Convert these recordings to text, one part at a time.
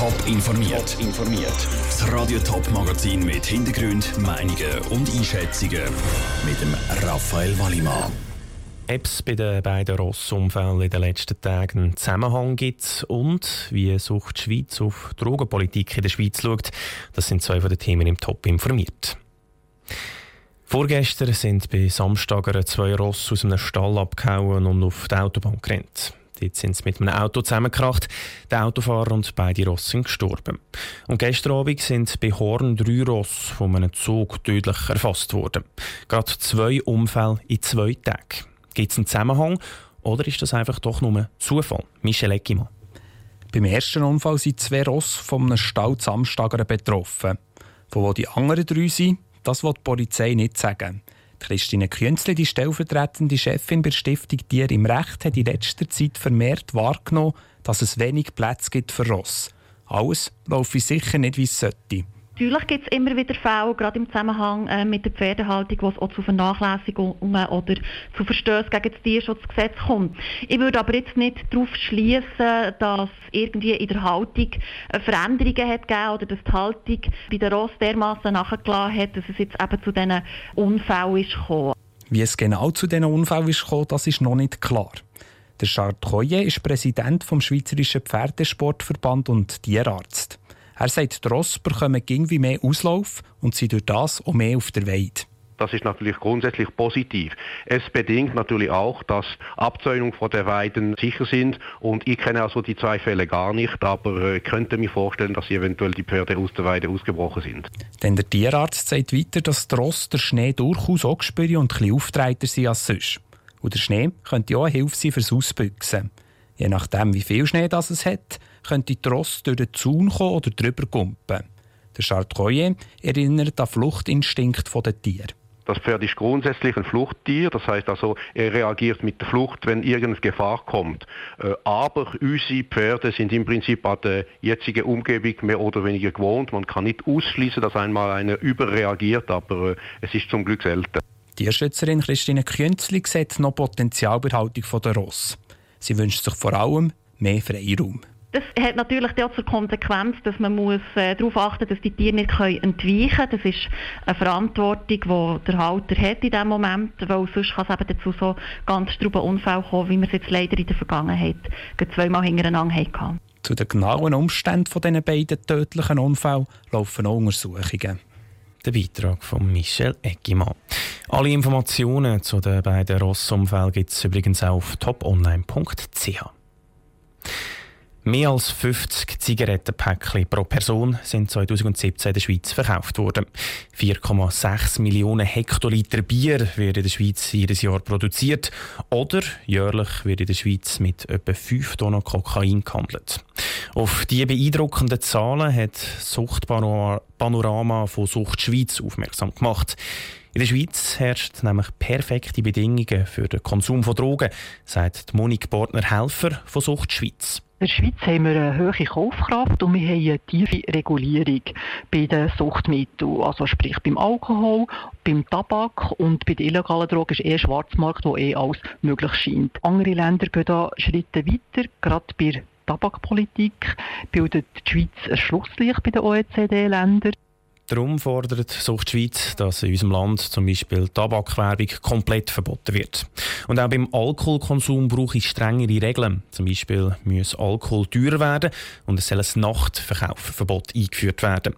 Top informiert. informiert. Das Radio Top Magazin mit Hintergrund, Meinungen und Einschätzungen mit dem Raphael Wallimann. Ob es bei den beiden Rossumfällen in den letzten Tagen einen Zusammenhang gibt und wie sucht die Schweiz auf Drogenpolitik in der Schweiz schaut, das sind zwei von den Themen im Top informiert. Vorgestern sind bei Samstagern zwei Ross aus einem Stall abgehauen und auf die Autobahn gerannt. Dort sind sie mit einem Auto zusammengekracht. Der Autofahrer und beide Ross sind gestorben. Und gestern Abend sind bei Horn drei Ross von einem Zug tödlich erfasst worden. Gerade zwei Unfälle in zwei Tagen. Gibt es einen Zusammenhang oder ist das einfach doch nur Zufall? Michel Eckimann. Beim ersten Unfall sind zwei Ross von einem Stall Samstagern betroffen. Von wo die anderen drei sind, das will die Polizei nicht sagen. Christine Künzli, die stellvertretende Chefin der Stiftung Tier im Recht, hat in letzter Zeit vermehrt wahrgenommen, dass es wenig Plätze gibt für Ross. Alles laufe sicher nicht, wie es sollte. Natürlich gibt es immer wieder Fälle, gerade im Zusammenhang äh, mit der Pferdehaltung, wo es auch zu Vernachlässigungen oder zu Verstößen gegen das Tierschutzgesetz kommt. Ich würde aber jetzt nicht darauf schließen, dass irgendwie in der Haltung äh, Veränderungen hat gegeben oder dass die Haltung bei den Ross dermaßen nachgelassen hat, dass es jetzt eben zu diesen Unfällen ist gekommen. Wie es genau zu diesen Unfällen ist gekommen, das ist noch nicht klar. Der Charles Koye ist Präsident vom Schweizerischen Pferdesportverband und Tierarzt. Er sagt, die Ross bekommen irgendwie mehr Auslauf und sind durch das auch mehr auf der Weide. Das ist natürlich grundsätzlich positiv. Es bedingt natürlich auch, dass Abzäunungen von der Weiden sicher sind. Und ich kenne also die zwei Fälle gar nicht, aber äh, könnte mir vorstellen, dass eventuell die Pferde aus der Weide ausgebrochen sind. Denn der Tierarzt sagt weiter, dass die Ross der Schnee durchaus auch spüren und etwas auftreiter sind als sonst. Und der Schnee könnte auch eine Hilfe sein fürs Ausbüchsen. Je nachdem, wie viel Schnee das es hat, könnte die Ross durch den Zaun kommen oder drüber kumpen. Der Chartroyer erinnert an den Fluchtinstinkt der Tiere. Das Pferd ist grundsätzlich ein Fluchttier, das heißt also, er reagiert mit der Flucht, wenn irgendeine Gefahr kommt. Äh, aber unsere Pferde sind im Prinzip an der jetzigen Umgebung mehr oder weniger gewohnt. Man kann nicht ausschließen, dass einmal einer überreagiert, aber äh, es ist zum Glück selten. Die Tierschützerin Christine Künzli sieht noch Potenzial bei der Haltung der Ross. Sie wünscht sich vor allem mehr Freiraum. Das hat natürlich auch zur Konsequenz, dass man muss, äh, darauf achten muss, dass die Tiere nicht entweichen können. Das ist eine Verantwortung, die der Halter hat in diesem Moment, weil sonst kann es eben dazu so ganz struben Unfall kommen, wie wir es jetzt leider in der Vergangenheit zweimal hintereinander hatten. Zu den genauen Umständen von diesen beiden tödlichen Unfällen laufen auch Untersuchungen. Der Beitrag von Michel Eggimann. Alle Informationen zu den beiden Rossumfällen gibt es übrigens auch auf toponline.ch. Mehr als 50 Zigarettenpäckchen pro Person sind 2017 in der Schweiz verkauft worden. 4,6 Millionen Hektoliter Bier wird in der Schweiz jedes Jahr produziert oder jährlich wird in der Schweiz mit etwa 5 Tonnen Kokain gehandelt. Auf diese beeindruckenden Zahlen hat Suchtpanorama von Sucht Schweiz aufmerksam gemacht. In der Schweiz herrscht nämlich perfekte Bedingungen für den Konsum von Drogen, sagt Monique Bortner-Helfer von Sucht Schweiz. In der Schweiz haben wir eine hohe Kaufkraft und wir haben eine tiefe Regulierung bei den Suchtmitteln. Also sprich beim Alkohol, beim Tabak und bei den illegalen Drogen ist eher Schwarzmarkt, wo eh alles möglich scheint. Andere Länder gehen da Schritte weiter, gerade bei der Tabakpolitik bildet die Schweiz ein Schlusslicht bei den OECD-Ländern. Darum fordert Sucht Schweiz, dass in unserem Land zum Beispiel Tabakwerbung komplett verboten wird. Und auch beim Alkoholkonsum brauche ich strengere Regeln. Zum Beispiel muss Alkohol teurer werden und es soll ein Nachtverkaufverbot eingeführt werden.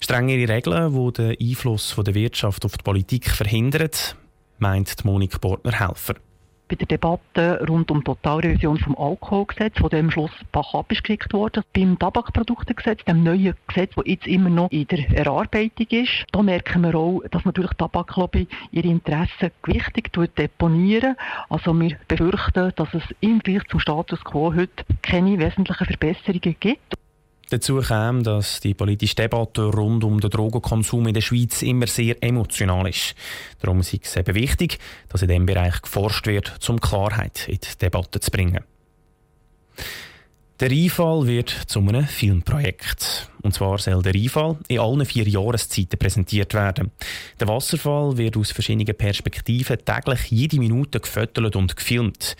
Strengere Regeln, die den Einfluss der Wirtschaft auf die Politik verhindern, meint Monika Bortner-Helfer bei der Debatte rund um die Totalrevision vom Alkoholgesetz, wo dem Schluss Bach abgeschickt wurde. Beim Tabakproduktegesetz, dem neuen Gesetz, das jetzt immer noch in der Erarbeitung ist, da merken wir auch, dass natürlich die Tabaklobby ihre Interessen gewichtig deponieren. Also wir befürchten, dass es im Vergleich zum Status quo heute keine wesentlichen Verbesserungen gibt. Dazu kam, dass die politische Debatte rund um den Drogenkonsum in der Schweiz immer sehr emotional ist. Darum ist es eben wichtig, dass in diesem Bereich geforscht wird, um Klarheit in die Debatte zu bringen. Der Rheinfall wird zu einem Filmprojekt. Und zwar soll der Rheinfall in allen vier Jahreszeiten präsentiert werden. Der Wasserfall wird aus verschiedenen Perspektiven täglich jede Minute gefüttert und gefilmt.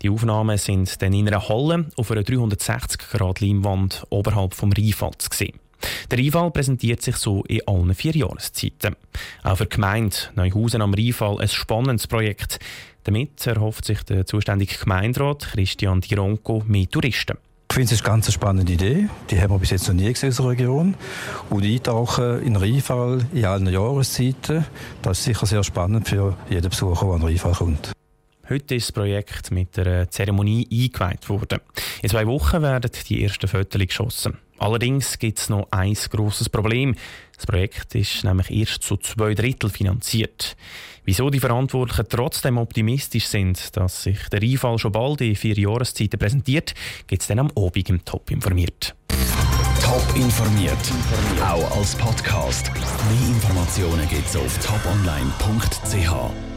Die Aufnahmen sind dann in einer Halle auf einer 360-Grad-Leinwand oberhalb vom Rheinfalls gesehen. Der Rheinfall präsentiert sich so in allen vier Jahreszeiten. Auch für die Gemeinde Neuhausen am Rheinfall ein spannendes Projekt. Damit erhofft sich der zuständige Gemeinderat Christian Dironco mehr Touristen. Ich finde es eine ganz spannende Idee. Die haben wir bis jetzt noch nie gesehen in unserer Region. Und eintauchen in Rheinfall in allen Jahreszeiten, das ist sicher sehr spannend für jeden Besucher, der an Rheinfall kommt. Heute ist das Projekt mit einer Zeremonie eingeweiht worden. In zwei Wochen werden die ersten Fotos geschossen. Allerdings gibt es noch ein grosses Problem. Das Projekt ist nämlich erst zu zwei Drittel finanziert. Wieso die Verantwortlichen trotzdem optimistisch sind, dass sich der Einfall schon bald in vier Jahreszeiten präsentiert, gibt es dann am Abend im Top informiert. Top informiert, auch als Podcast. Mehr Informationen gibt es auf toponline.ch.